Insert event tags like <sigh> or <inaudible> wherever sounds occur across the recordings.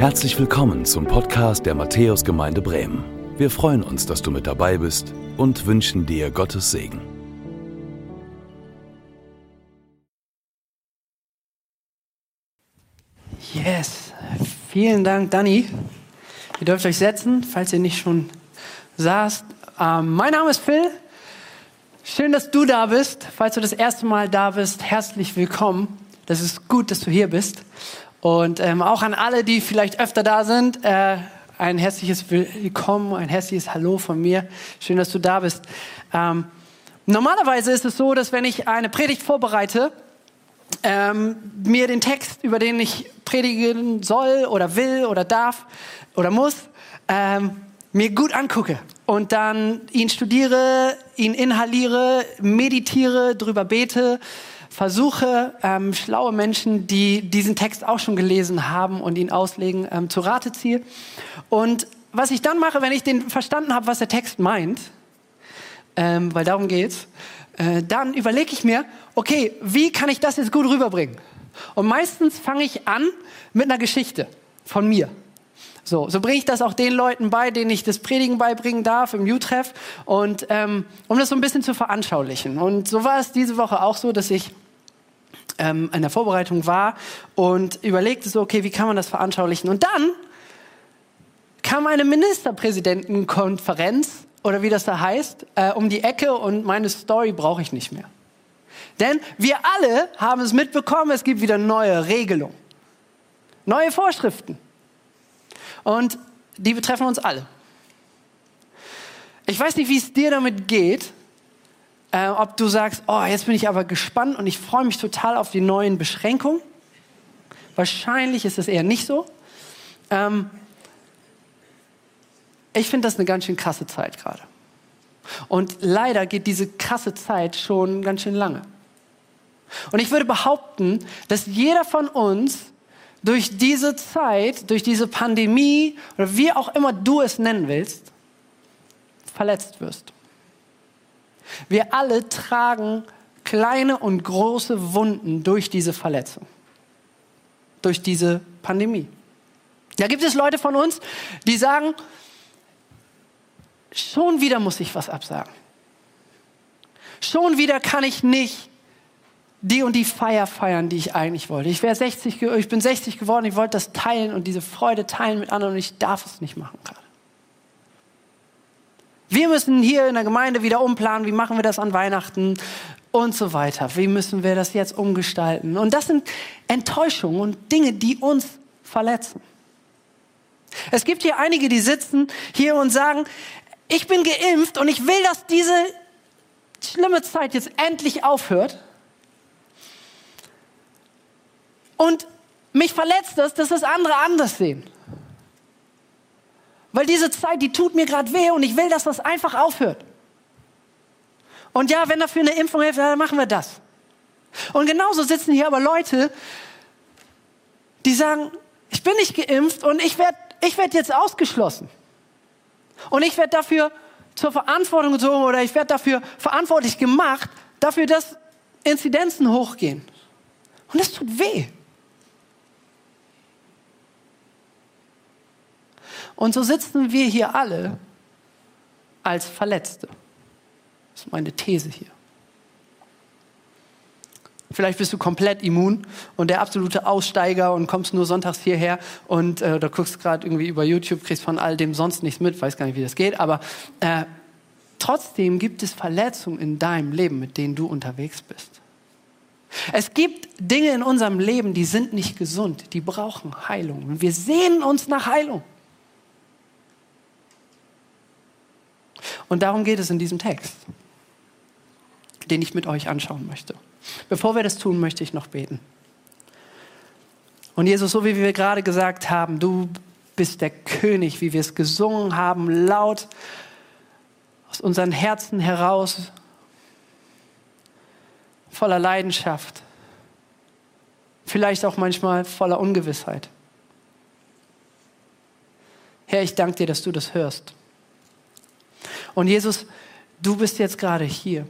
Herzlich willkommen zum Podcast der Matthäusgemeinde Bremen. Wir freuen uns, dass du mit dabei bist und wünschen dir Gottes Segen. Yes, vielen Dank, Dani. Ihr dürft euch setzen, falls ihr nicht schon saßt. Ähm, mein Name ist Phil. Schön, dass du da bist. Falls du das erste Mal da bist, herzlich willkommen. Das ist gut, dass du hier bist. Und ähm, auch an alle, die vielleicht öfter da sind, äh, ein herzliches Willkommen, ein herzliches Hallo von mir. Schön, dass du da bist. Ähm, normalerweise ist es so, dass wenn ich eine Predigt vorbereite, ähm, mir den Text, über den ich predigen soll oder will oder darf oder muss, ähm, mir gut angucke und dann ihn studiere, ihn inhaliere, meditiere, drüber bete versuche, ähm, schlaue Menschen, die diesen Text auch schon gelesen haben und ihn auslegen, ähm, zu Rate ziehe. Und was ich dann mache, wenn ich den verstanden habe, was der Text meint, ähm, weil darum geht's, äh, dann überlege ich mir, okay, wie kann ich das jetzt gut rüberbringen? Und meistens fange ich an mit einer Geschichte von mir. So, so bringe ich das auch den Leuten bei, denen ich das Predigen beibringen darf im U-Treff und ähm, um das so ein bisschen zu veranschaulichen. Und so war es diese Woche auch so, dass ich ähm, in der Vorbereitung war und überlegte so, okay, wie kann man das veranschaulichen? Und dann kam eine Ministerpräsidentenkonferenz oder wie das da heißt, äh, um die Ecke und meine Story brauche ich nicht mehr. Denn wir alle haben es mitbekommen, es gibt wieder neue Regelungen, neue Vorschriften. Und die betreffen uns alle. Ich weiß nicht, wie es dir damit geht, äh, ob du sagst, oh, jetzt bin ich aber gespannt und ich freue mich total auf die neuen Beschränkungen. Wahrscheinlich ist es eher nicht so. Ähm, ich finde das eine ganz schön krasse Zeit gerade. Und leider geht diese krasse Zeit schon ganz schön lange. Und ich würde behaupten, dass jeder von uns durch diese Zeit, durch diese Pandemie oder wie auch immer du es nennen willst, verletzt wirst. Wir alle tragen kleine und große Wunden durch diese Verletzung, durch diese Pandemie. Da gibt es Leute von uns, die sagen, schon wieder muss ich was absagen. Schon wieder kann ich nicht die und die Feier feiern, die ich eigentlich wollte. Ich, 60, ich bin 60 geworden, ich wollte das teilen und diese Freude teilen mit anderen und ich darf es nicht machen gerade. Wir müssen hier in der Gemeinde wieder umplanen, wie machen wir das an Weihnachten und so weiter. Wie müssen wir das jetzt umgestalten? Und das sind Enttäuschungen und Dinge, die uns verletzen. Es gibt hier einige, die sitzen hier und sagen, ich bin geimpft und ich will, dass diese schlimme Zeit jetzt endlich aufhört. Und mich verletzt das, dass das andere anders sehen. Weil diese Zeit, die tut mir gerade weh und ich will, dass das einfach aufhört. Und ja, wenn dafür eine Impfung hilft, dann machen wir das. Und genauso sitzen hier aber Leute, die sagen, ich bin nicht geimpft und ich werde ich werd jetzt ausgeschlossen. Und ich werde dafür zur Verantwortung gezogen oder ich werde dafür verantwortlich gemacht, dafür, dass Inzidenzen hochgehen. Und das tut weh. Und so sitzen wir hier alle als Verletzte. Das ist meine These hier. Vielleicht bist du komplett immun und der absolute Aussteiger und kommst nur sonntags hierher und äh, oder guckst gerade irgendwie über YouTube, kriegst von all dem sonst nichts mit, weiß gar nicht, wie das geht, aber äh, trotzdem gibt es Verletzungen in deinem Leben, mit denen du unterwegs bist. Es gibt Dinge in unserem Leben, die sind nicht gesund, die brauchen Heilung. Und wir sehnen uns nach Heilung. Und darum geht es in diesem Text, den ich mit euch anschauen möchte. Bevor wir das tun, möchte ich noch beten. Und Jesus, so wie wir gerade gesagt haben, du bist der König, wie wir es gesungen haben, laut aus unseren Herzen heraus, voller Leidenschaft, vielleicht auch manchmal voller Ungewissheit. Herr, ich danke dir, dass du das hörst. Und Jesus, du bist jetzt gerade hier.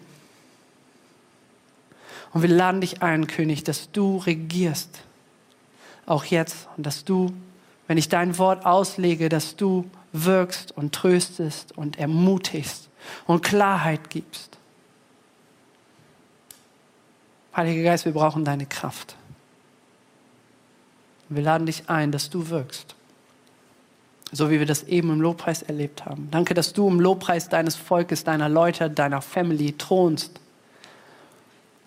Und wir laden dich ein, König, dass du regierst, auch jetzt, und dass du wenn ich dein Wort auslege, dass du wirkst und tröstest und ermutigst und Klarheit gibst. Heiliger Geist, wir brauchen deine Kraft. Wir laden dich ein, dass du wirkst. So wie wir das eben im Lobpreis erlebt haben. Danke, dass du im Lobpreis deines Volkes, deiner Leute, deiner Family thronst.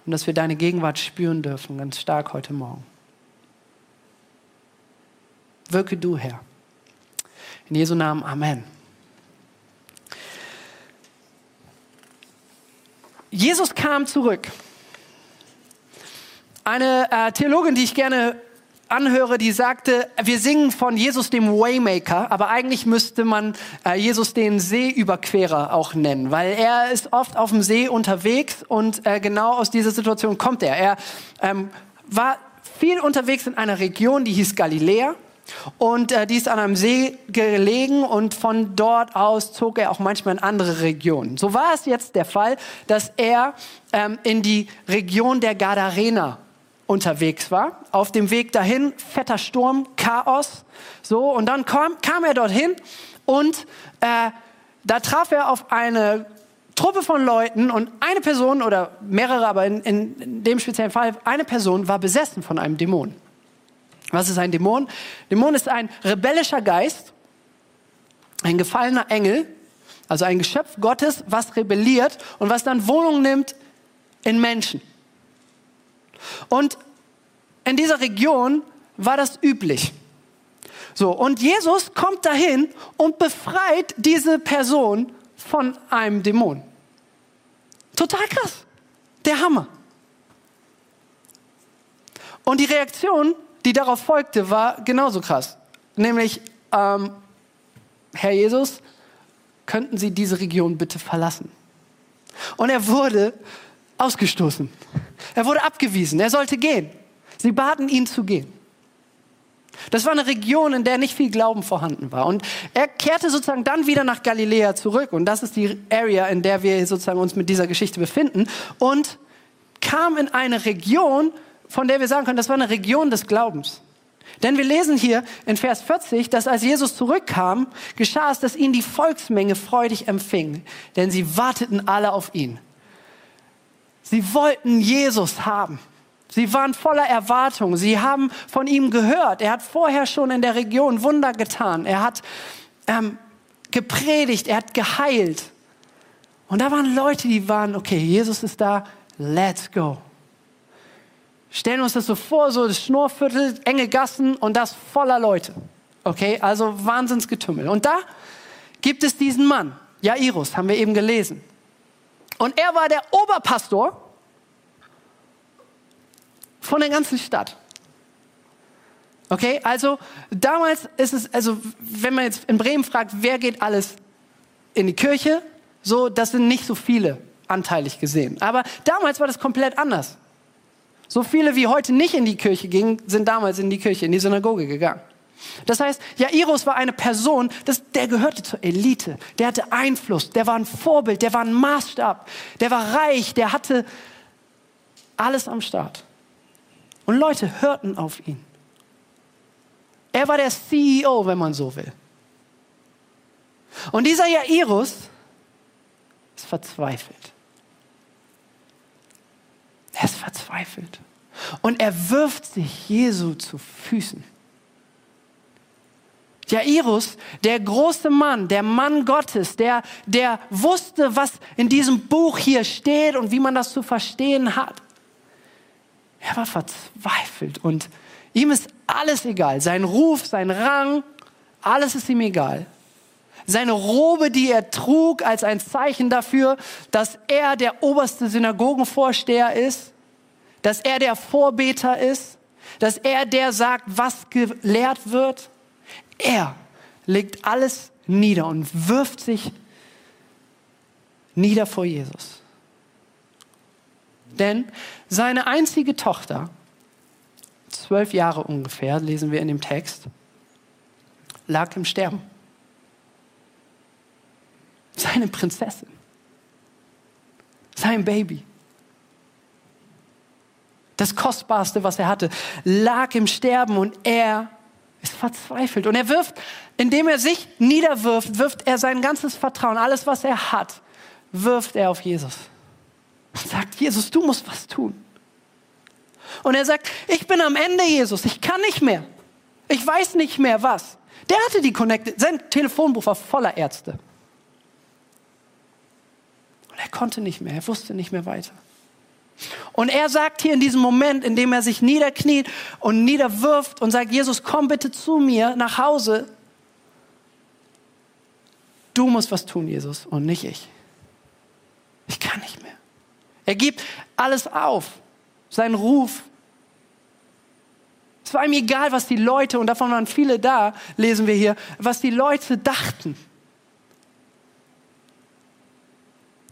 Und dass wir deine Gegenwart spüren dürfen, ganz stark heute Morgen. Wirke du, Herr. In Jesu Namen, Amen. Jesus kam zurück. Eine äh, Theologin, die ich gerne anhöre, die sagte, wir singen von Jesus dem Waymaker, aber eigentlich müsste man äh, Jesus den Seeüberquerer auch nennen, weil er ist oft auf dem See unterwegs und äh, genau aus dieser Situation kommt er. Er ähm, war viel unterwegs in einer Region, die hieß Galiläa. Und äh, die ist an einem See gelegen und von dort aus zog er auch manchmal in andere Regionen. So war es jetzt der Fall, dass er ähm, in die Region der Gadarener unterwegs war. Auf dem Weg dahin, fetter Sturm, Chaos. So, und dann kam, kam er dorthin und äh, da traf er auf eine Truppe von Leuten und eine Person oder mehrere, aber in, in dem speziellen Fall eine Person war besessen von einem Dämon. Was ist ein Dämon? Dämon ist ein rebellischer Geist, ein gefallener Engel, also ein Geschöpf Gottes, was rebelliert und was dann Wohnung nimmt in Menschen. Und in dieser Region war das üblich. So, und Jesus kommt dahin und befreit diese Person von einem Dämon. Total krass. Der Hammer. Und die Reaktion die darauf folgte, war genauso krass. Nämlich, ähm, Herr Jesus, könnten Sie diese Region bitte verlassen? Und er wurde ausgestoßen. Er wurde abgewiesen. Er sollte gehen. Sie baten ihn zu gehen. Das war eine Region, in der nicht viel Glauben vorhanden war. Und er kehrte sozusagen dann wieder nach Galiläa zurück. Und das ist die Area, in der wir sozusagen uns mit dieser Geschichte befinden. Und kam in eine Region, von der wir sagen können, das war eine Region des Glaubens. Denn wir lesen hier in Vers 40, dass als Jesus zurückkam, geschah es, dass ihn die Volksmenge freudig empfing, denn sie warteten alle auf ihn. Sie wollten Jesus haben. Sie waren voller Erwartung. Sie haben von ihm gehört. Er hat vorher schon in der Region Wunder getan. Er hat ähm, gepredigt. Er hat geheilt. Und da waren Leute, die waren, okay, Jesus ist da. Let's go. Stellen wir uns das so vor, so das Schnurrviertel, enge Gassen und das voller Leute. Okay, also Wahnsinnsgetümmel. Und da gibt es diesen Mann, Jairus, haben wir eben gelesen. Und er war der Oberpastor von der ganzen Stadt. Okay, also damals ist es, also wenn man jetzt in Bremen fragt, wer geht alles in die Kirche, so, das sind nicht so viele anteilig gesehen. Aber damals war das komplett anders. So viele wie heute nicht in die Kirche gingen, sind damals in die Kirche, in die Synagoge gegangen. Das heißt, Jairus war eine Person, das, der gehörte zur Elite. Der hatte Einfluss, der war ein Vorbild, der war ein Maßstab, der war reich, der hatte alles am Start. Und Leute hörten auf ihn. Er war der CEO, wenn man so will. Und dieser Jairus ist verzweifelt. Er ist verzweifelt. Und er wirft sich Jesu zu Füßen. Jairus, der große Mann, der Mann Gottes, der, der wusste, was in diesem Buch hier steht und wie man das zu verstehen hat. Er war verzweifelt und ihm ist alles egal. Sein Ruf, sein Rang, alles ist ihm egal. Seine Robe, die er trug, als ein Zeichen dafür, dass er der oberste Synagogenvorsteher ist, dass er der Vorbeter ist, dass er der sagt, was gelehrt wird. Er legt alles nieder und wirft sich nieder vor Jesus. Denn seine einzige Tochter, zwölf Jahre ungefähr, lesen wir in dem Text, lag im Sterben. Seine Prinzessin, sein Baby das Kostbarste, was er hatte, lag im Sterben und er ist verzweifelt. Und er wirft, indem er sich niederwirft, wirft er sein ganzes Vertrauen, alles, was er hat, wirft er auf Jesus. Und sagt, Jesus, du musst was tun. Und er sagt, ich bin am Ende, Jesus, ich kann nicht mehr. Ich weiß nicht mehr was. Der hatte die Connect, sein Telefonbuch war voller Ärzte. Und er konnte nicht mehr, er wusste nicht mehr weiter. Und er sagt hier in diesem Moment, in dem er sich niederkniet und niederwirft und sagt, Jesus, komm bitte zu mir nach Hause. Du musst was tun, Jesus, und nicht ich. Ich kann nicht mehr. Er gibt alles auf, seinen Ruf. Es war ihm egal, was die Leute, und davon waren viele da, lesen wir hier, was die Leute dachten.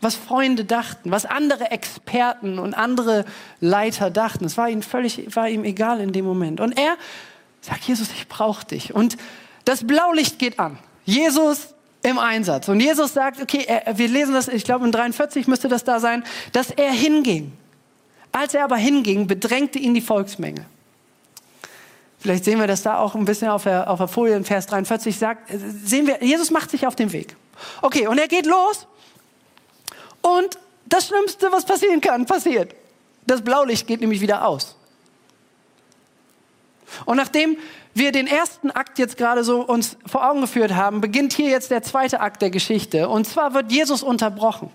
Was Freunde dachten, was andere Experten und andere Leiter dachten. Es war ihm völlig, war ihm egal in dem Moment. Und er sagt, Jesus, ich brauche dich. Und das Blaulicht geht an. Jesus im Einsatz. Und Jesus sagt, okay, er, wir lesen das, ich glaube in 43 müsste das da sein, dass er hinging. Als er aber hinging, bedrängte ihn die Volksmenge. Vielleicht sehen wir das da auch ein bisschen auf der, auf der Folie in Vers 43 sagt, sehen wir, Jesus macht sich auf den Weg. Okay, und er geht los und das Schlimmste, was passieren kann, passiert. Das Blaulicht geht nämlich wieder aus. Und nachdem wir den ersten Akt jetzt gerade so uns vor Augen geführt haben, beginnt hier jetzt der zweite Akt der Geschichte. Und zwar wird Jesus unterbrochen.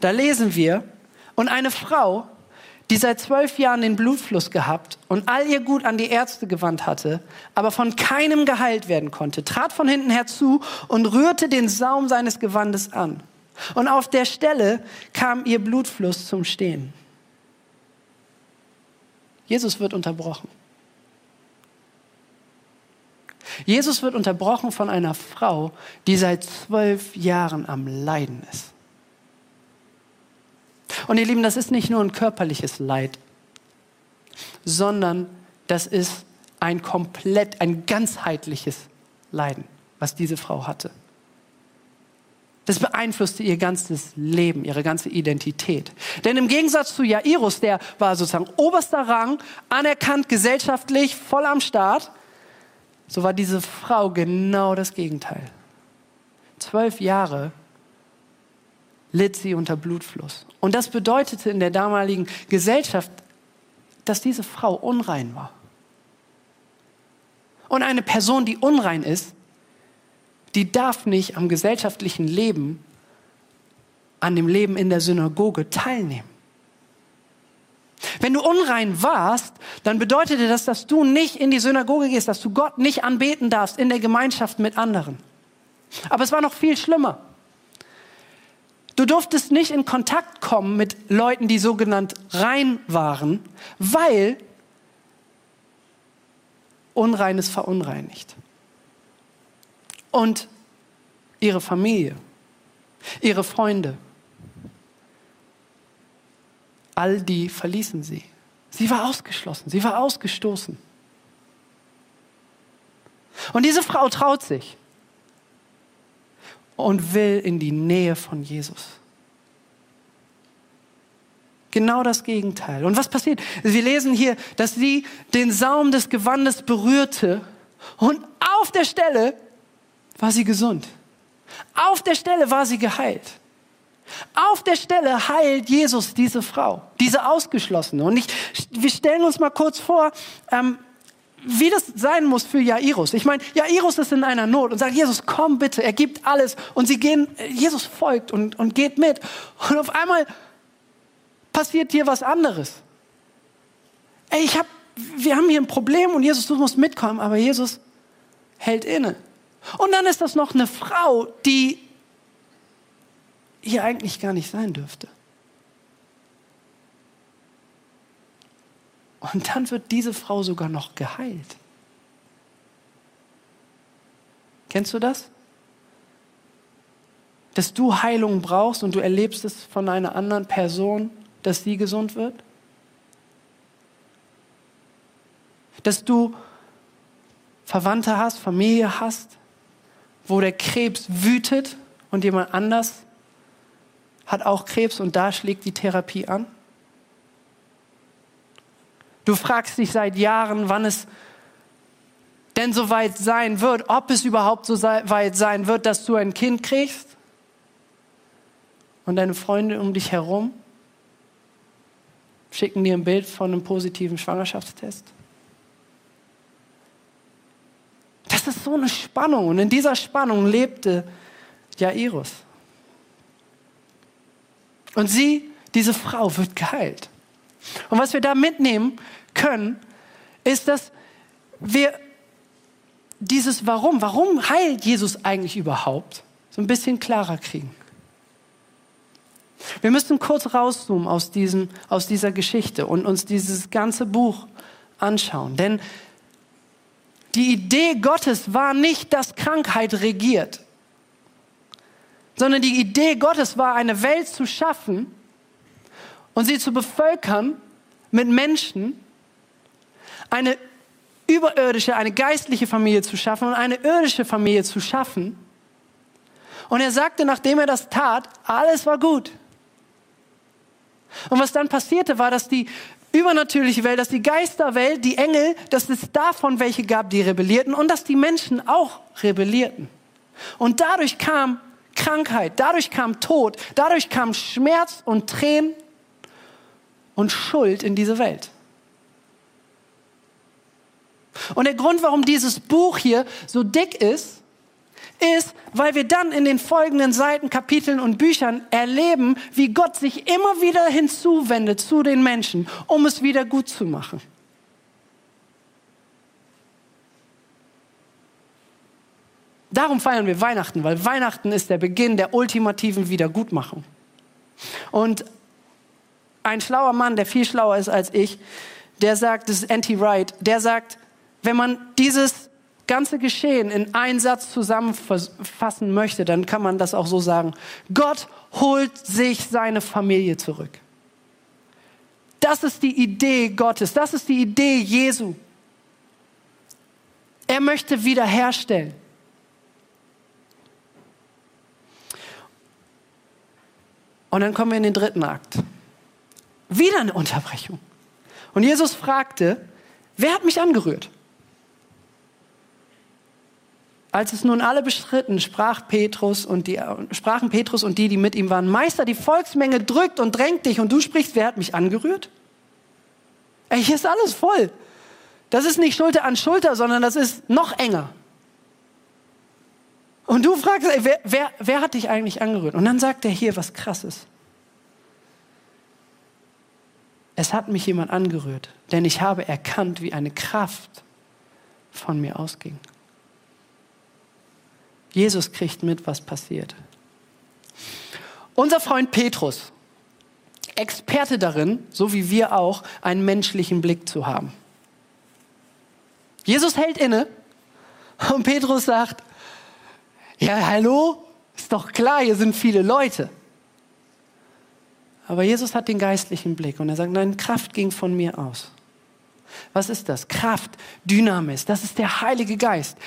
Da lesen wir, und eine Frau, die seit zwölf Jahren den Blutfluss gehabt und all ihr Gut an die Ärzte gewandt hatte, aber von keinem geheilt werden konnte, trat von hinten herzu und rührte den Saum seines Gewandes an. Und auf der Stelle kam ihr Blutfluss zum Stehen. Jesus wird unterbrochen. Jesus wird unterbrochen von einer Frau, die seit zwölf Jahren am Leiden ist. Und ihr Lieben, das ist nicht nur ein körperliches Leid, sondern das ist ein komplett, ein ganzheitliches Leiden, was diese Frau hatte. Das beeinflusste ihr ganzes Leben, ihre ganze Identität. Denn im Gegensatz zu Jairus, der war sozusagen oberster Rang, anerkannt gesellschaftlich, voll am Start, so war diese Frau genau das Gegenteil. Zwölf Jahre litt sie unter Blutfluss. Und das bedeutete in der damaligen Gesellschaft, dass diese Frau unrein war. Und eine Person, die unrein ist, die darf nicht am gesellschaftlichen Leben, an dem Leben in der Synagoge teilnehmen. Wenn du unrein warst, dann bedeutete das, dass du nicht in die Synagoge gehst, dass du Gott nicht anbeten darfst in der Gemeinschaft mit anderen. Aber es war noch viel schlimmer. Du durftest nicht in Kontakt kommen mit Leuten, die sogenannt rein waren, weil Unreines verunreinigt und ihre Familie, ihre Freunde. All die verließen sie. Sie war ausgeschlossen, sie war ausgestoßen. Und diese Frau traut sich und will in die Nähe von Jesus. Genau das Gegenteil. Und was passiert? Wir lesen hier, dass sie den Saum des Gewandes berührte und auf der Stelle war sie gesund. Auf der Stelle war sie geheilt. Auf der Stelle heilt Jesus diese Frau, diese Ausgeschlossene. Und ich, wir stellen uns mal kurz vor, ähm, wie das sein muss für Jairus. Ich meine, Jairus ist in einer Not und sagt, Jesus, komm bitte, er gibt alles. Und sie gehen, Jesus folgt und, und geht mit. Und auf einmal passiert hier was anderes. Ey, ich hab, wir haben hier ein Problem und Jesus, du musst mitkommen, aber Jesus hält inne. Und dann ist das noch eine Frau, die hier eigentlich gar nicht sein dürfte. Und dann wird diese Frau sogar noch geheilt. Kennst du das? Dass du Heilung brauchst und du erlebst es von einer anderen Person, dass sie gesund wird? Dass du Verwandte hast, Familie hast, wo der Krebs wütet und jemand anders hat auch Krebs und da schlägt die Therapie an? Du fragst dich seit Jahren, wann es denn so weit sein wird, ob es überhaupt so weit sein wird, dass du ein Kind kriegst und deine Freunde um dich herum schicken dir ein Bild von einem positiven Schwangerschaftstest. Das ist so eine Spannung und in dieser Spannung lebte Jairus. Und sie, diese Frau, wird geheilt. Und was wir da mitnehmen können, ist, dass wir dieses Warum, warum heilt Jesus eigentlich überhaupt, so ein bisschen klarer kriegen. Wir müssen kurz rauszoomen aus, diesem, aus dieser Geschichte und uns dieses ganze Buch anschauen. Denn die Idee Gottes war nicht, dass Krankheit regiert, sondern die Idee Gottes war, eine Welt zu schaffen und sie zu bevölkern mit Menschen, eine überirdische, eine geistliche Familie zu schaffen und eine irdische Familie zu schaffen. Und er sagte, nachdem er das tat, alles war gut. Und was dann passierte, war, dass die übernatürliche Welt, dass die Geisterwelt, die Engel, dass es davon welche gab, die rebellierten und dass die Menschen auch rebellierten. Und dadurch kam Krankheit, dadurch kam Tod, dadurch kam Schmerz und Tränen und Schuld in diese Welt. Und der Grund, warum dieses Buch hier so dick ist, ist, weil wir dann in den folgenden Seiten, Kapiteln und Büchern erleben, wie Gott sich immer wieder hinzuwendet zu den Menschen, um es wieder gut zu machen. Darum feiern wir Weihnachten, weil Weihnachten ist der Beginn der ultimativen Wiedergutmachung. Und ein schlauer Mann, der viel schlauer ist als ich, der sagt, das ist Anti Wright, der sagt, wenn man dieses ganze Geschehen in einen Satz zusammenfassen möchte, dann kann man das auch so sagen. Gott holt sich seine Familie zurück. Das ist die Idee Gottes, das ist die Idee Jesu. Er möchte wiederherstellen. Und dann kommen wir in den dritten Akt. Wieder eine Unterbrechung. Und Jesus fragte, wer hat mich angerührt? Als es nun alle bestritten, sprach Petrus und die, sprachen Petrus und die, die mit ihm waren, Meister, die Volksmenge drückt und drängt dich und du sprichst, wer hat mich angerührt? Ey, hier ist alles voll. Das ist nicht Schulter an Schulter, sondern das ist noch enger. Und du fragst, ey, wer, wer, wer hat dich eigentlich angerührt? Und dann sagt er hier was Krasses. Es hat mich jemand angerührt, denn ich habe erkannt, wie eine Kraft von mir ausging. Jesus kriegt mit, was passiert. Unser Freund Petrus, Experte darin, so wie wir auch, einen menschlichen Blick zu haben. Jesus hält inne und Petrus sagt, ja, hallo, ist doch klar, hier sind viele Leute. Aber Jesus hat den geistlichen Blick und er sagt, nein, Kraft ging von mir aus. Was ist das? Kraft, Dynamis, das ist der Heilige Geist.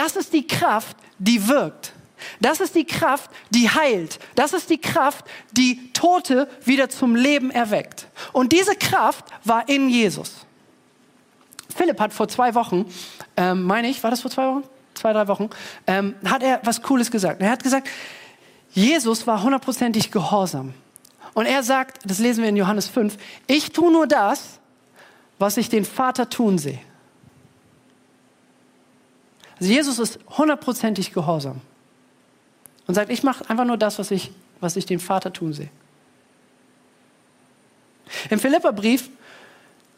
Das ist die Kraft, die wirkt. Das ist die Kraft, die heilt. Das ist die Kraft, die Tote wieder zum Leben erweckt. Und diese Kraft war in Jesus. Philipp hat vor zwei Wochen, ähm, meine ich, war das vor zwei Wochen? Zwei, drei Wochen, ähm, hat er was Cooles gesagt. Er hat gesagt, Jesus war hundertprozentig gehorsam. Und er sagt, das lesen wir in Johannes 5, ich tue nur das, was ich den Vater tun sehe. Also Jesus ist hundertprozentig gehorsam und sagt, ich mache einfach nur das, was ich, was ich den Vater tun sehe. Im Philipperbrief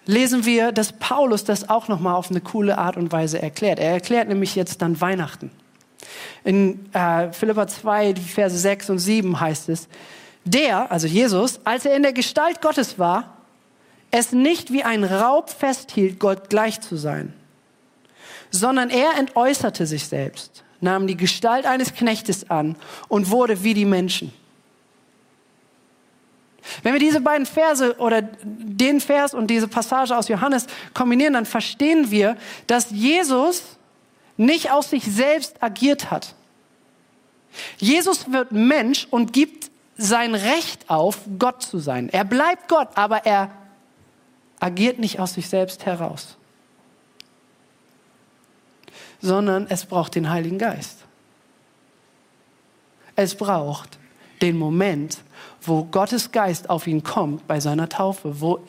lesen wir, dass Paulus das auch nochmal auf eine coole Art und Weise erklärt. Er erklärt nämlich jetzt dann Weihnachten. In äh, Philippa 2, Verse 6 und 7 heißt es, der, also Jesus, als er in der Gestalt Gottes war, es nicht wie ein Raub festhielt, Gott gleich zu sein sondern er entäußerte sich selbst, nahm die Gestalt eines Knechtes an und wurde wie die Menschen. Wenn wir diese beiden Verse oder den Vers und diese Passage aus Johannes kombinieren, dann verstehen wir, dass Jesus nicht aus sich selbst agiert hat. Jesus wird Mensch und gibt sein Recht auf, Gott zu sein. Er bleibt Gott, aber er agiert nicht aus sich selbst heraus. Sondern es braucht den Heiligen Geist. Es braucht den Moment, wo Gottes Geist auf ihn kommt bei seiner Taufe, wo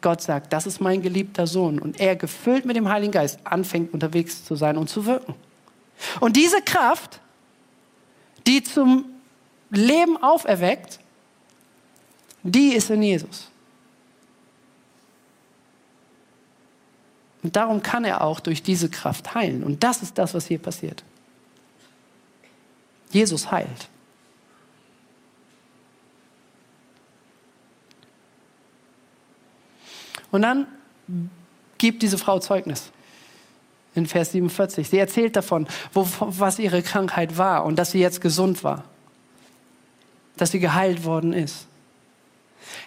Gott sagt, das ist mein geliebter Sohn und er gefüllt mit dem Heiligen Geist anfängt unterwegs zu sein und zu wirken. Und diese Kraft, die zum Leben auferweckt, die ist in Jesus. Und darum kann er auch durch diese Kraft heilen. Und das ist das, was hier passiert. Jesus heilt. Und dann gibt diese Frau Zeugnis in Vers 47. Sie erzählt davon, wo, was ihre Krankheit war und dass sie jetzt gesund war, dass sie geheilt worden ist.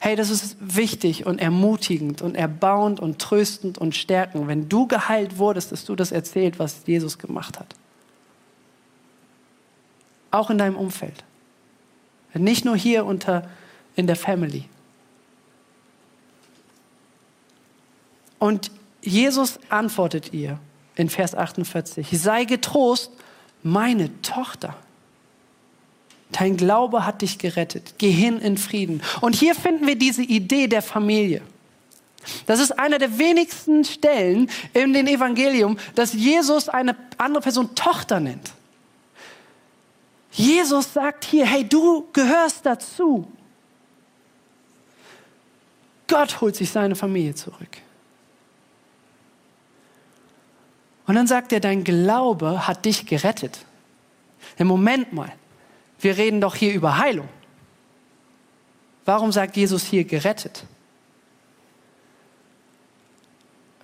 Hey, das ist wichtig und ermutigend und erbauend und tröstend und stärkend, wenn du geheilt wurdest, dass du das erzählt, was Jesus gemacht hat. Auch in deinem Umfeld. Nicht nur hier unter in der Family. Und Jesus antwortet ihr in Vers 48, sei getrost, meine Tochter. Dein Glaube hat dich gerettet. Geh hin in Frieden. Und hier finden wir diese Idee der Familie. Das ist einer der wenigsten Stellen in dem Evangelium, dass Jesus eine andere Person Tochter nennt. Jesus sagt hier, hey, du gehörst dazu. Gott holt sich seine Familie zurück. Und dann sagt er, dein Glaube hat dich gerettet. Im Moment mal, wir reden doch hier über Heilung. Warum sagt Jesus hier gerettet?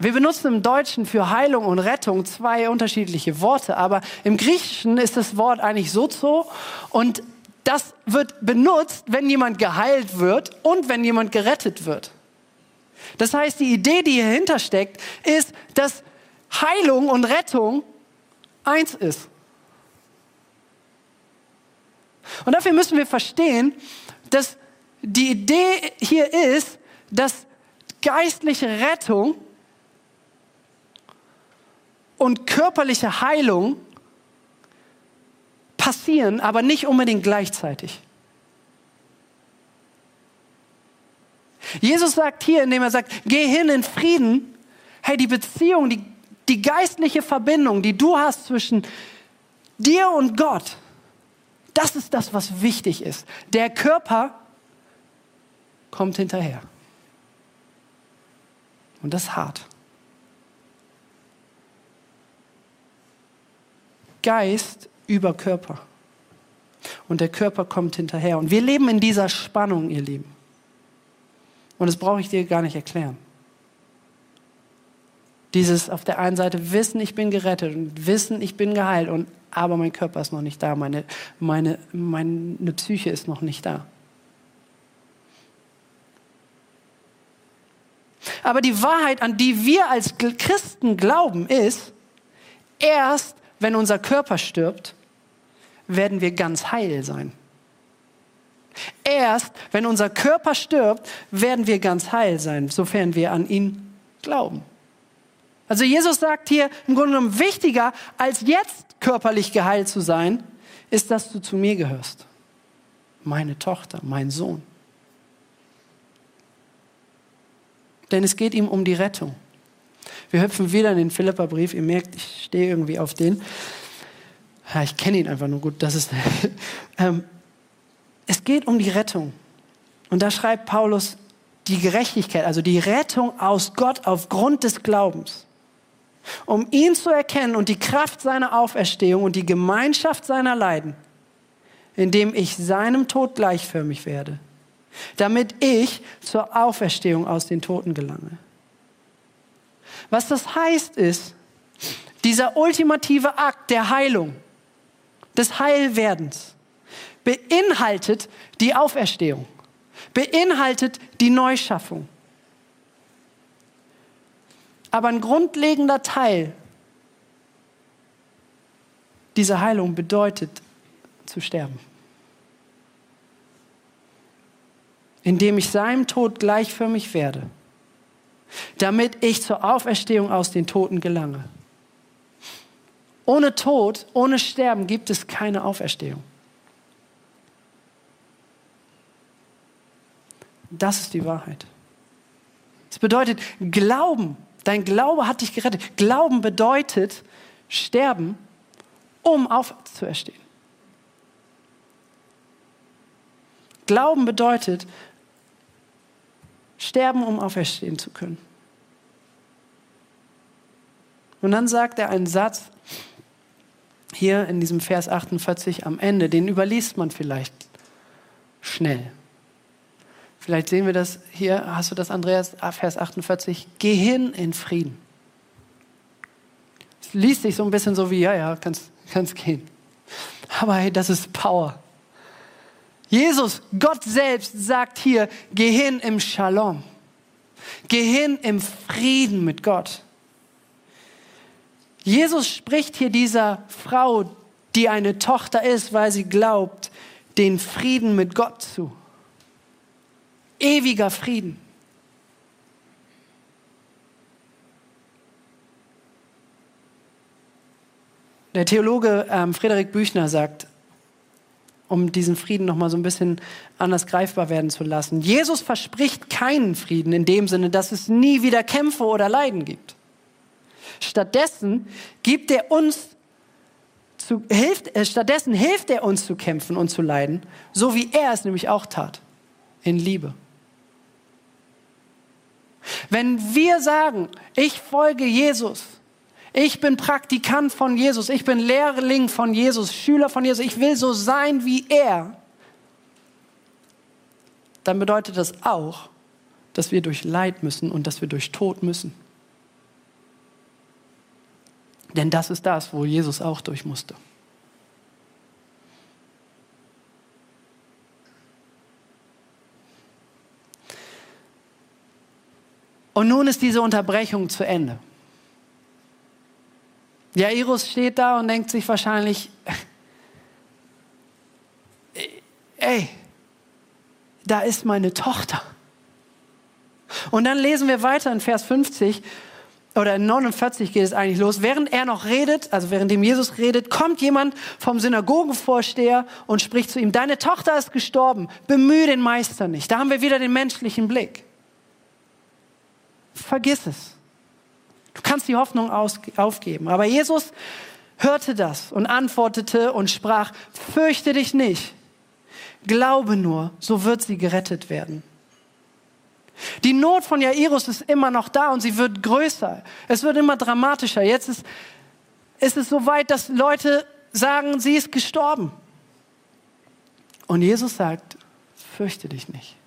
Wir benutzen im Deutschen für Heilung und Rettung zwei unterschiedliche Worte, aber im Griechischen ist das Wort eigentlich sozo und das wird benutzt, wenn jemand geheilt wird und wenn jemand gerettet wird. Das heißt, die Idee, die hierhinter steckt, ist, dass Heilung und Rettung eins ist. Und dafür müssen wir verstehen, dass die Idee hier ist, dass geistliche Rettung und körperliche Heilung passieren, aber nicht unbedingt gleichzeitig. Jesus sagt hier, indem er sagt, geh hin in Frieden, hey, die Beziehung, die die geistliche Verbindung, die du hast zwischen dir und Gott, das ist das, was wichtig ist. Der Körper kommt hinterher. Und das ist hart. Geist über Körper. Und der Körper kommt hinterher. Und wir leben in dieser Spannung, ihr Lieben. Und das brauche ich dir gar nicht erklären. Dieses auf der einen Seite Wissen, ich bin gerettet und Wissen, ich bin geheilt, und, aber mein Körper ist noch nicht da, meine, meine, meine Psyche ist noch nicht da. Aber die Wahrheit, an die wir als Christen glauben, ist, erst wenn unser Körper stirbt, werden wir ganz heil sein. Erst wenn unser Körper stirbt, werden wir ganz heil sein, sofern wir an ihn glauben. Also Jesus sagt hier im Grunde genommen, wichtiger als jetzt körperlich geheilt zu sein, ist, dass du zu mir gehörst. Meine Tochter, mein Sohn. Denn es geht ihm um die Rettung. Wir hüpfen wieder in den Philipperbrief. Ihr merkt, ich stehe irgendwie auf den. Ich kenne ihn einfach nur gut. Das ist, <laughs> ähm, es geht um die Rettung. Und da schreibt Paulus die Gerechtigkeit, also die Rettung aus Gott aufgrund des Glaubens um ihn zu erkennen und die Kraft seiner Auferstehung und die Gemeinschaft seiner Leiden, indem ich seinem Tod gleichförmig werde, damit ich zur Auferstehung aus den Toten gelange. Was das heißt ist, dieser ultimative Akt der Heilung, des Heilwerdens, beinhaltet die Auferstehung, beinhaltet die Neuschaffung. Aber ein grundlegender Teil dieser Heilung bedeutet zu sterben. Indem ich seinem Tod gleichförmig werde, damit ich zur Auferstehung aus den Toten gelange. Ohne Tod, ohne Sterben gibt es keine Auferstehung. Das ist die Wahrheit. Es bedeutet Glauben. Dein Glaube hat dich gerettet. Glauben bedeutet sterben, um aufzuerstehen. Glauben bedeutet sterben, um auferstehen zu können. Und dann sagt er einen Satz hier in diesem Vers 48 am Ende, den überliest man vielleicht schnell. Vielleicht sehen wir das hier, hast du das, Andreas, Vers 48, geh hin in Frieden. Es liest sich so ein bisschen so wie, ja, ja, kannst, kannst gehen. Aber hey, das ist Power. Jesus, Gott selbst, sagt hier, geh hin im Shalom. Geh hin im Frieden mit Gott. Jesus spricht hier dieser Frau, die eine Tochter ist, weil sie glaubt, den Frieden mit Gott zu. Ewiger Frieden. Der Theologe ähm, Friedrich Büchner sagt, um diesen Frieden noch mal so ein bisschen anders greifbar werden zu lassen. Jesus verspricht keinen Frieden in dem Sinne, dass es nie wieder Kämpfe oder Leiden gibt. Stattdessen gibt er uns zu, hilft, äh, stattdessen hilft er uns zu kämpfen und zu leiden, so wie er es nämlich auch tat, in Liebe. Wenn wir sagen, ich folge Jesus, ich bin Praktikant von Jesus, ich bin Lehrling von Jesus, Schüler von Jesus, ich will so sein wie er, dann bedeutet das auch, dass wir durch Leid müssen und dass wir durch Tod müssen. Denn das ist das, wo Jesus auch durch musste. Und nun ist diese Unterbrechung zu Ende. Jairus steht da und denkt sich wahrscheinlich, <laughs> ey, da ist meine Tochter. Und dann lesen wir weiter in Vers 50 oder in 49 geht es eigentlich los. Während er noch redet, also währenddem Jesus redet, kommt jemand vom Synagogenvorsteher und spricht zu ihm, deine Tochter ist gestorben, bemühe den Meister nicht. Da haben wir wieder den menschlichen Blick. Vergiss es. Du kannst die Hoffnung aufgeben. Aber Jesus hörte das und antwortete und sprach, fürchte dich nicht. Glaube nur, so wird sie gerettet werden. Die Not von Jairus ist immer noch da und sie wird größer. Es wird immer dramatischer. Jetzt ist, ist es so weit, dass Leute sagen, sie ist gestorben. Und Jesus sagt, fürchte dich nicht.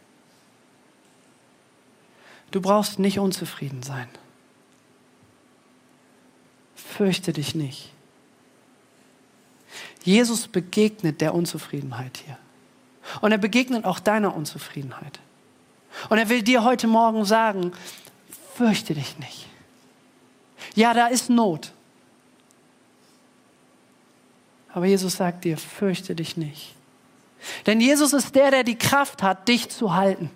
Du brauchst nicht unzufrieden sein. Fürchte dich nicht. Jesus begegnet der Unzufriedenheit hier. Und er begegnet auch deiner Unzufriedenheit. Und er will dir heute Morgen sagen, fürchte dich nicht. Ja, da ist Not. Aber Jesus sagt dir, fürchte dich nicht. Denn Jesus ist der, der die Kraft hat, dich zu halten.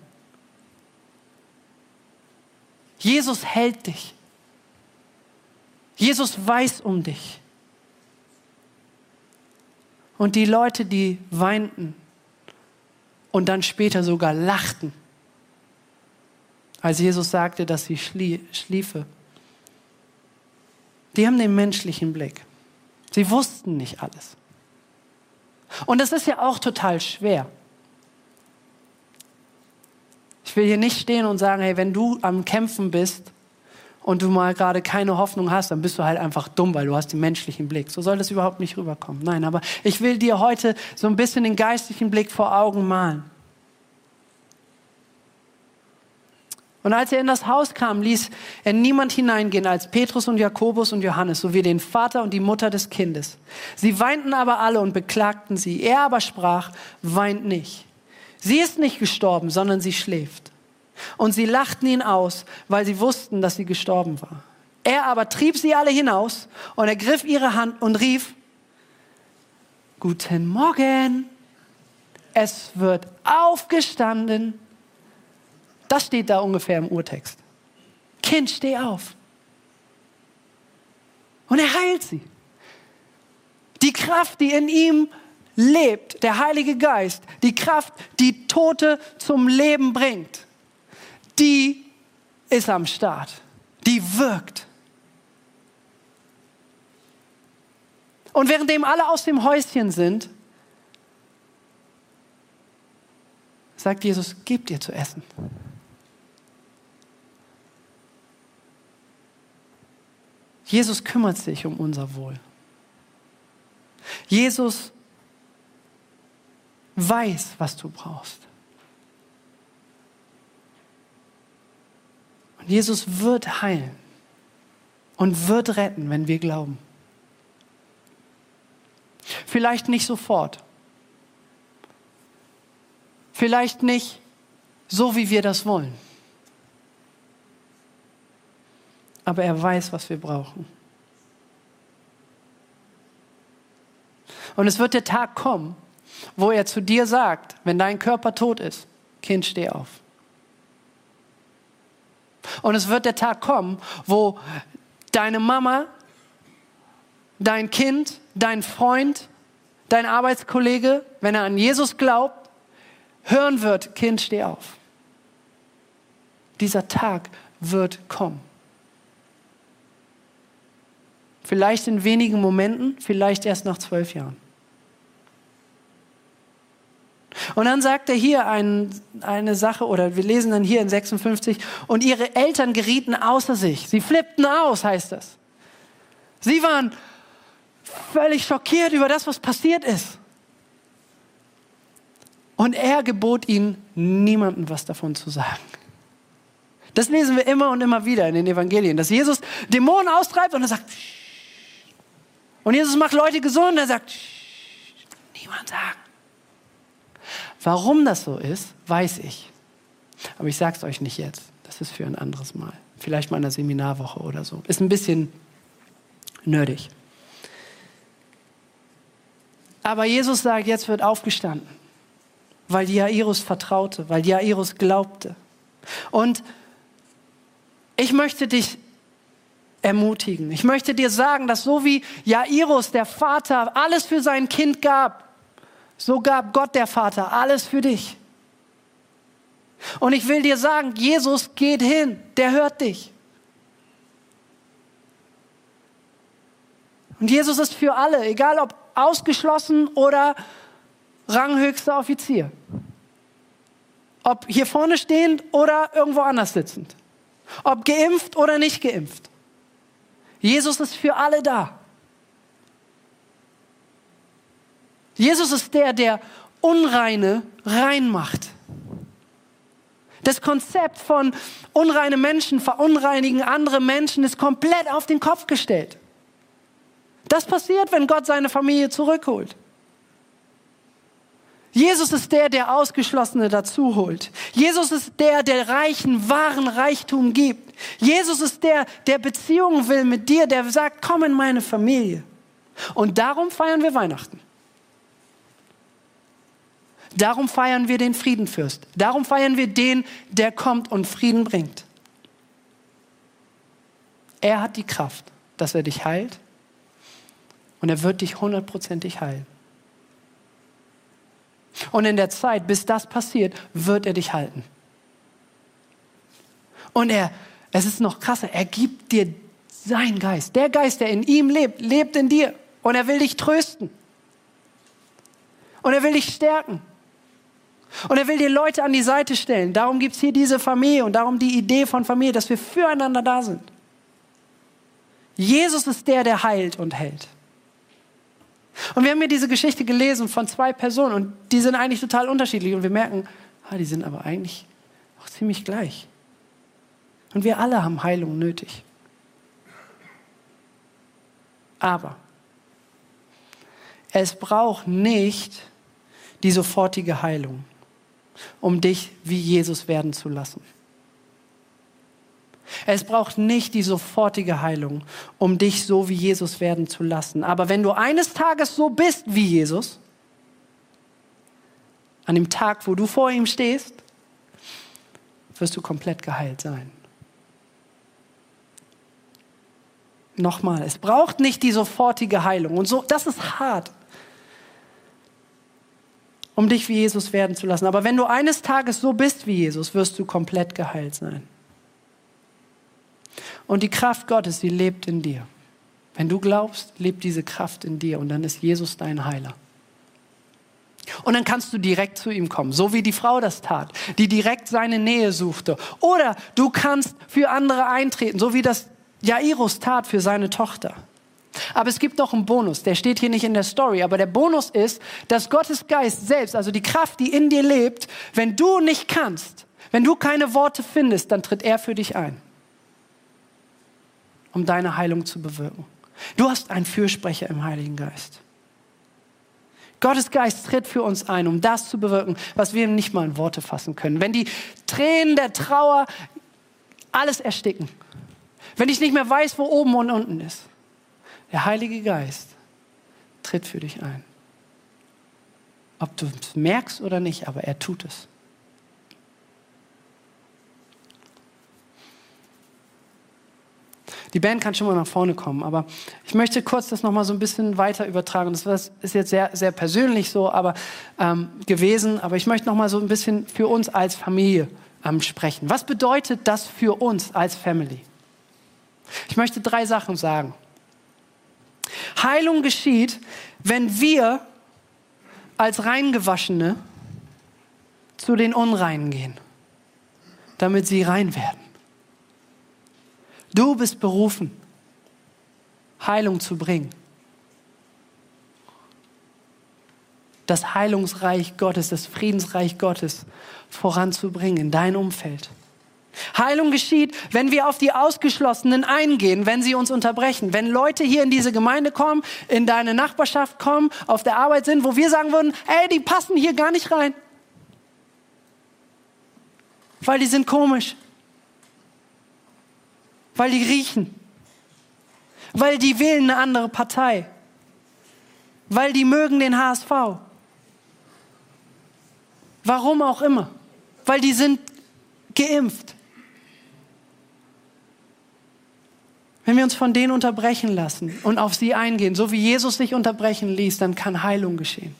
Jesus hält dich. Jesus weiß um dich. Und die Leute, die weinten und dann später sogar lachten, als Jesus sagte, dass sie schlie schliefe. Die haben den menschlichen Blick. Sie wussten nicht alles. Und das ist ja auch total schwer. Ich will hier nicht stehen und sagen, hey, wenn du am Kämpfen bist und du mal gerade keine Hoffnung hast, dann bist du halt einfach dumm, weil du hast den menschlichen Blick. So soll das überhaupt nicht rüberkommen. Nein, aber ich will dir heute so ein bisschen den geistlichen Blick vor Augen malen. Und als er in das Haus kam, ließ er niemand hineingehen als Petrus und Jakobus und Johannes sowie den Vater und die Mutter des Kindes. Sie weinten aber alle und beklagten sie. Er aber sprach, weint nicht. Sie ist nicht gestorben, sondern sie schläft. Und sie lachten ihn aus, weil sie wussten, dass sie gestorben war. Er aber trieb sie alle hinaus und ergriff ihre Hand und rief, Guten Morgen, es wird aufgestanden das steht da ungefähr im Urtext. Kind, steh auf. Und er heilt sie. Die Kraft, die in ihm lebt, der Heilige Geist, die Kraft, die Tote zum Leben bringt, die ist am Start. Die wirkt. Und währenddem alle aus dem Häuschen sind, sagt Jesus, gebt ihr zu essen. Jesus kümmert sich um unser Wohl. Jesus weiß, was du brauchst. Und Jesus wird heilen und wird retten, wenn wir glauben. Vielleicht nicht sofort. Vielleicht nicht so, wie wir das wollen. Aber er weiß, was wir brauchen. Und es wird der Tag kommen, wo er zu dir sagt, wenn dein Körper tot ist, Kind, steh auf. Und es wird der Tag kommen, wo deine Mama, dein Kind, dein Freund, dein Arbeitskollege, wenn er an Jesus glaubt, hören wird, Kind, steh auf. Dieser Tag wird kommen. Vielleicht in wenigen Momenten, vielleicht erst nach zwölf Jahren. Und dann sagt er hier ein, eine Sache, oder wir lesen dann hier in 56, und ihre Eltern gerieten außer sich. Sie flippten aus, heißt das. Sie waren völlig schockiert über das, was passiert ist. Und er gebot ihnen, niemandem was davon zu sagen. Das lesen wir immer und immer wieder in den Evangelien, dass Jesus Dämonen austreibt und er sagt, und Jesus macht Leute gesund und er sagt, niemand sagen. Warum das so ist, weiß ich. Aber ich sage es euch nicht jetzt. Das ist für ein anderes Mal. Vielleicht mal in einer Seminarwoche oder so. Ist ein bisschen nerdig. Aber Jesus sagt, jetzt wird aufgestanden, weil Jairus vertraute, weil Jairus glaubte. Und ich möchte dich ermutigen. Ich möchte dir sagen, dass so wie Jairus, der Vater, alles für sein Kind gab, so gab Gott der Vater alles für dich. Und ich will dir sagen, Jesus geht hin, der hört dich. Und Jesus ist für alle, egal ob ausgeschlossen oder ranghöchster Offizier. Ob hier vorne stehend oder irgendwo anders sitzend. Ob geimpft oder nicht geimpft. Jesus ist für alle da. Jesus ist der, der Unreine rein macht. Das Konzept von unreine Menschen verunreinigen andere Menschen ist komplett auf den Kopf gestellt. Das passiert, wenn Gott seine Familie zurückholt. Jesus ist der, der Ausgeschlossene dazu holt. Jesus ist der, der Reichen wahren Reichtum gibt. Jesus ist der, der Beziehungen will mit dir, der sagt, komm in meine Familie. Und darum feiern wir Weihnachten. Darum feiern wir den Friedenfürst. Darum feiern wir den, der kommt und Frieden bringt. Er hat die Kraft, dass er dich heilt und er wird dich hundertprozentig heilen. Und in der Zeit, bis das passiert, wird er dich halten. Und er, es ist noch krasser, er gibt dir seinen Geist. Der Geist, der in ihm lebt, lebt in dir. Und er will dich trösten. Und er will dich stärken. Und er will dir Leute an die Seite stellen. Darum gibt es hier diese Familie und darum die Idee von Familie, dass wir füreinander da sind. Jesus ist der, der heilt und hält. Und wir haben hier diese Geschichte gelesen von zwei Personen und die sind eigentlich total unterschiedlich und wir merken, ah, die sind aber eigentlich auch ziemlich gleich. Und wir alle haben Heilung nötig. Aber es braucht nicht die sofortige Heilung, um dich wie Jesus werden zu lassen. Es braucht nicht die sofortige Heilung, um dich so wie Jesus werden zu lassen. Aber wenn du eines Tages so bist wie Jesus, an dem Tag, wo du vor ihm stehst, wirst du komplett geheilt sein. nochmal, es braucht nicht die sofortige Heilung. Und so, das ist hart, um dich wie Jesus werden zu lassen. Aber wenn du eines Tages so bist wie Jesus, wirst du komplett geheilt sein. Und die Kraft Gottes, die lebt in dir. Wenn du glaubst, lebt diese Kraft in dir und dann ist Jesus dein Heiler. Und dann kannst du direkt zu ihm kommen, so wie die Frau das tat, die direkt seine Nähe suchte. Oder du kannst für andere eintreten, so wie das Jairus tat für seine Tochter. Aber es gibt noch einen Bonus, der steht hier nicht in der Story, aber der Bonus ist, dass Gottes Geist selbst, also die Kraft, die in dir lebt, wenn du nicht kannst, wenn du keine Worte findest, dann tritt er für dich ein, um deine Heilung zu bewirken. Du hast einen Fürsprecher im Heiligen Geist. Gottes Geist tritt für uns ein, um das zu bewirken, was wir nicht mal in Worte fassen können. Wenn die Tränen der Trauer alles ersticken, wenn ich nicht mehr weiß, wo oben und unten ist, der Heilige Geist tritt für dich ein. Ob du es merkst oder nicht, aber er tut es. Die Band kann schon mal nach vorne kommen, aber ich möchte kurz das nochmal so ein bisschen weiter übertragen. Das ist jetzt sehr, sehr persönlich so aber, ähm, gewesen, aber ich möchte nochmal so ein bisschen für uns als Familie ähm, sprechen. Was bedeutet das für uns als Family? Ich möchte drei Sachen sagen. Heilung geschieht, wenn wir als Reingewaschene zu den Unreinen gehen, damit sie rein werden. Du bist berufen, Heilung zu bringen. Das Heilungsreich Gottes, das Friedensreich Gottes voranzubringen in dein Umfeld. Heilung geschieht, wenn wir auf die Ausgeschlossenen eingehen, wenn sie uns unterbrechen. Wenn Leute hier in diese Gemeinde kommen, in deine Nachbarschaft kommen, auf der Arbeit sind, wo wir sagen würden, ey, die passen hier gar nicht rein. Weil die sind komisch weil die riechen, weil die wählen eine andere Partei, weil die mögen den HSV. Warum auch immer, weil die sind geimpft. Wenn wir uns von denen unterbrechen lassen und auf sie eingehen, so wie Jesus sich unterbrechen ließ, dann kann Heilung geschehen.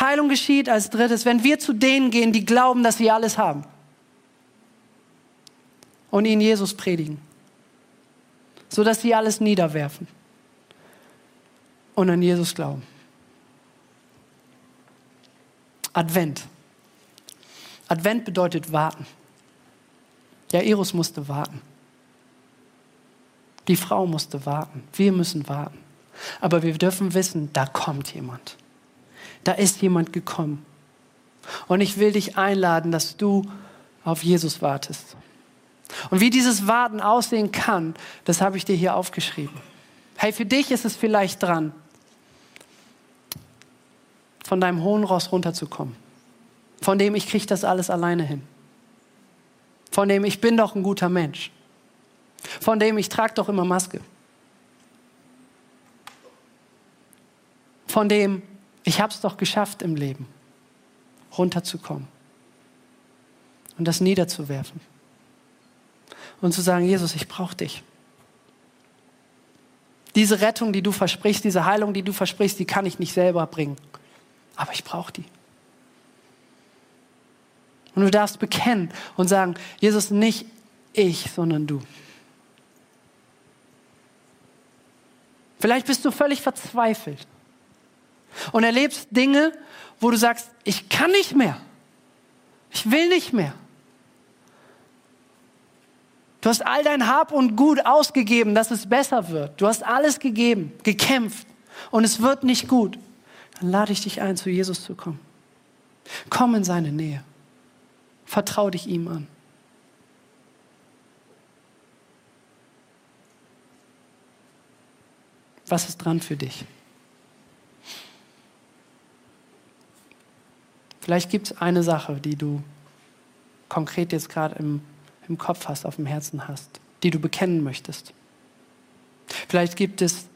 Heilung geschieht als drittes, wenn wir zu denen gehen, die glauben, dass sie alles haben und ihnen Jesus predigen, sodass sie alles niederwerfen und an Jesus glauben. Advent. Advent bedeutet warten. Jairus musste warten. Die Frau musste warten. Wir müssen warten. Aber wir dürfen wissen, da kommt jemand. Da ist jemand gekommen. Und ich will dich einladen, dass du auf Jesus wartest. Und wie dieses Warten aussehen kann, das habe ich dir hier aufgeschrieben. Hey, für dich ist es vielleicht dran, von deinem hohen Ross runterzukommen. Von dem ich kriege das alles alleine hin. Von dem ich bin doch ein guter Mensch. Von dem ich trage doch immer Maske. Von dem ich habe es doch geschafft im Leben, runterzukommen und das niederzuwerfen und zu sagen, Jesus, ich brauche dich. Diese Rettung, die du versprichst, diese Heilung, die du versprichst, die kann ich nicht selber bringen. Aber ich brauche die. Und du darfst bekennen und sagen, Jesus, nicht ich, sondern du. Vielleicht bist du völlig verzweifelt und erlebst Dinge, wo du sagst, ich kann nicht mehr. Ich will nicht mehr. Du hast all dein Hab und Gut ausgegeben, dass es besser wird. Du hast alles gegeben, gekämpft und es wird nicht gut. Dann lade ich dich ein, zu Jesus zu kommen. Komm in seine Nähe. Vertrau dich ihm an. Was ist dran für dich? Vielleicht gibt es eine Sache, die du konkret jetzt gerade im im Kopf hast, auf dem Herzen hast, die du bekennen möchtest. Vielleicht gibt es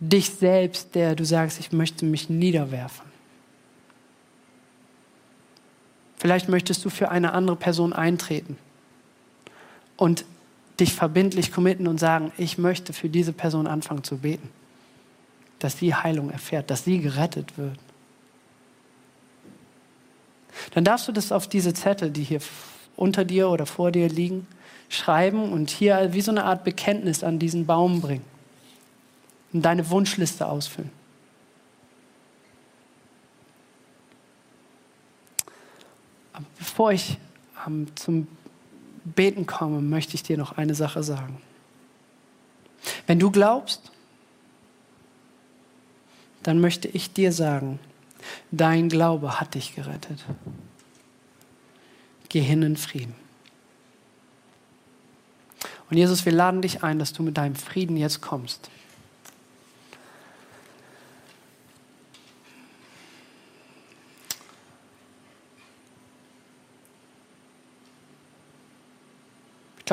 dich selbst, der du sagst, ich möchte mich niederwerfen. Vielleicht möchtest du für eine andere Person eintreten und dich verbindlich committen und sagen, ich möchte für diese Person anfangen zu beten, dass sie Heilung erfährt, dass sie gerettet wird. Dann darfst du das auf diese Zettel, die hier unter dir oder vor dir liegen, schreiben und hier wie so eine Art Bekenntnis an diesen Baum bringen und deine Wunschliste ausfüllen. Aber bevor ich ähm, zum Beten komme, möchte ich dir noch eine Sache sagen. Wenn du glaubst, dann möchte ich dir sagen, dein Glaube hat dich gerettet. Geh hin in Frieden. Und Jesus, wir laden dich ein, dass du mit deinem Frieden jetzt kommst.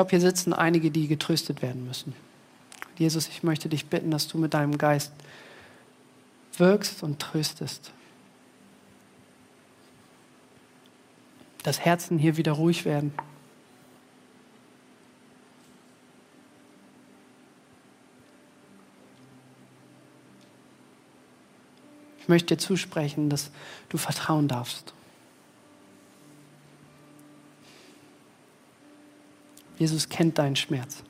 Glaube, hier sitzen einige, die getröstet werden müssen. Jesus, ich möchte dich bitten, dass du mit deinem Geist wirkst und tröstest. Dass Herzen hier wieder ruhig werden. Ich möchte dir zusprechen, dass du vertrauen darfst. Jesus kennt deinen Schmerz.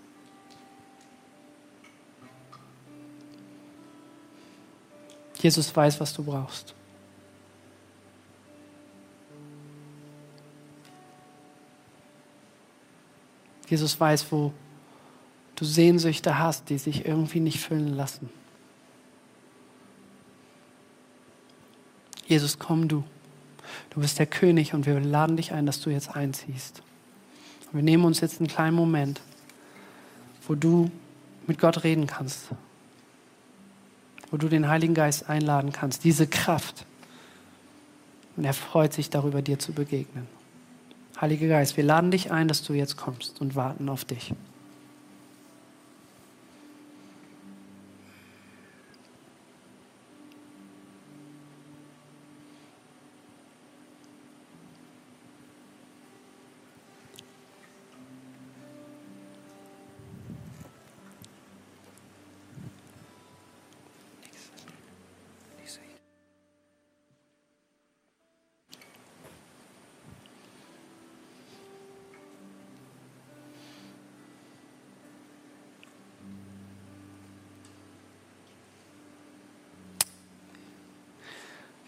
Jesus weiß, was du brauchst. Jesus weiß, wo du Sehnsüchte hast, die sich irgendwie nicht füllen lassen. Jesus, komm du. Du bist der König und wir laden dich ein, dass du jetzt einziehst. Wir nehmen uns jetzt einen kleinen Moment, wo du mit Gott reden kannst, wo du den Heiligen Geist einladen kannst, diese Kraft. Und er freut sich darüber, dir zu begegnen. Heiliger Geist, wir laden dich ein, dass du jetzt kommst und warten auf dich.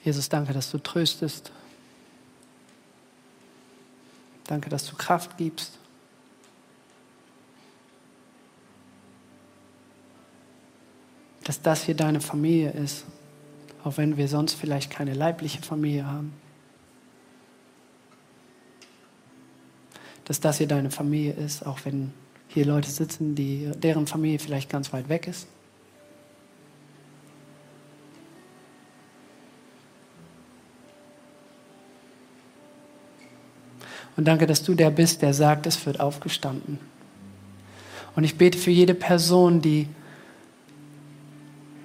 Jesus, danke, dass du tröstest. Danke, dass du Kraft gibst. Dass das hier deine Familie ist, auch wenn wir sonst vielleicht keine leibliche Familie haben. Dass das hier deine Familie ist, auch wenn hier Leute sitzen, die, deren Familie vielleicht ganz weit weg ist. Und danke, dass du der bist, der sagt, es wird aufgestanden. Und ich bete für jede Person, die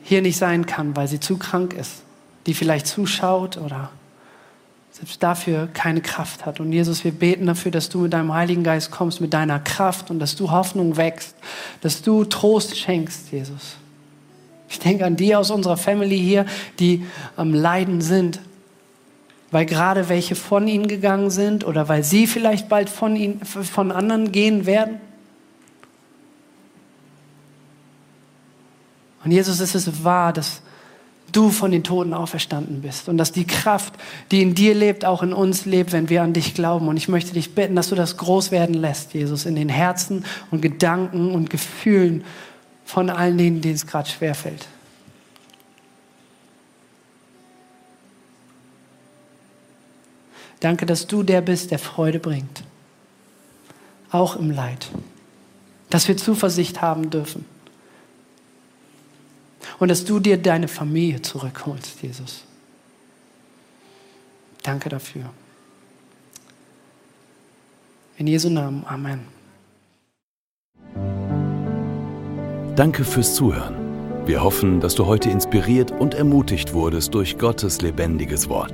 hier nicht sein kann, weil sie zu krank ist, die vielleicht zuschaut oder selbst dafür keine Kraft hat. Und Jesus, wir beten dafür, dass du mit deinem Heiligen Geist kommst, mit deiner Kraft und dass du Hoffnung wächst, dass du Trost schenkst, Jesus. Ich denke an die aus unserer Family hier, die am Leiden sind, weil gerade welche von ihnen gegangen sind oder weil sie vielleicht bald von, ihnen, von anderen gehen werden. Und Jesus, es ist wahr, dass du von den Toten auferstanden bist und dass die Kraft, die in dir lebt, auch in uns lebt, wenn wir an dich glauben. Und ich möchte dich bitten, dass du das groß werden lässt, Jesus, in den Herzen und Gedanken und Gefühlen von allen denen, denen es gerade schwerfällt. Danke, dass du der bist, der Freude bringt. Auch im Leid. Dass wir Zuversicht haben dürfen. Und dass du dir deine Familie zurückholst, Jesus. Danke dafür. In Jesu Namen. Amen. Danke fürs Zuhören. Wir hoffen, dass du heute inspiriert und ermutigt wurdest durch Gottes lebendiges Wort.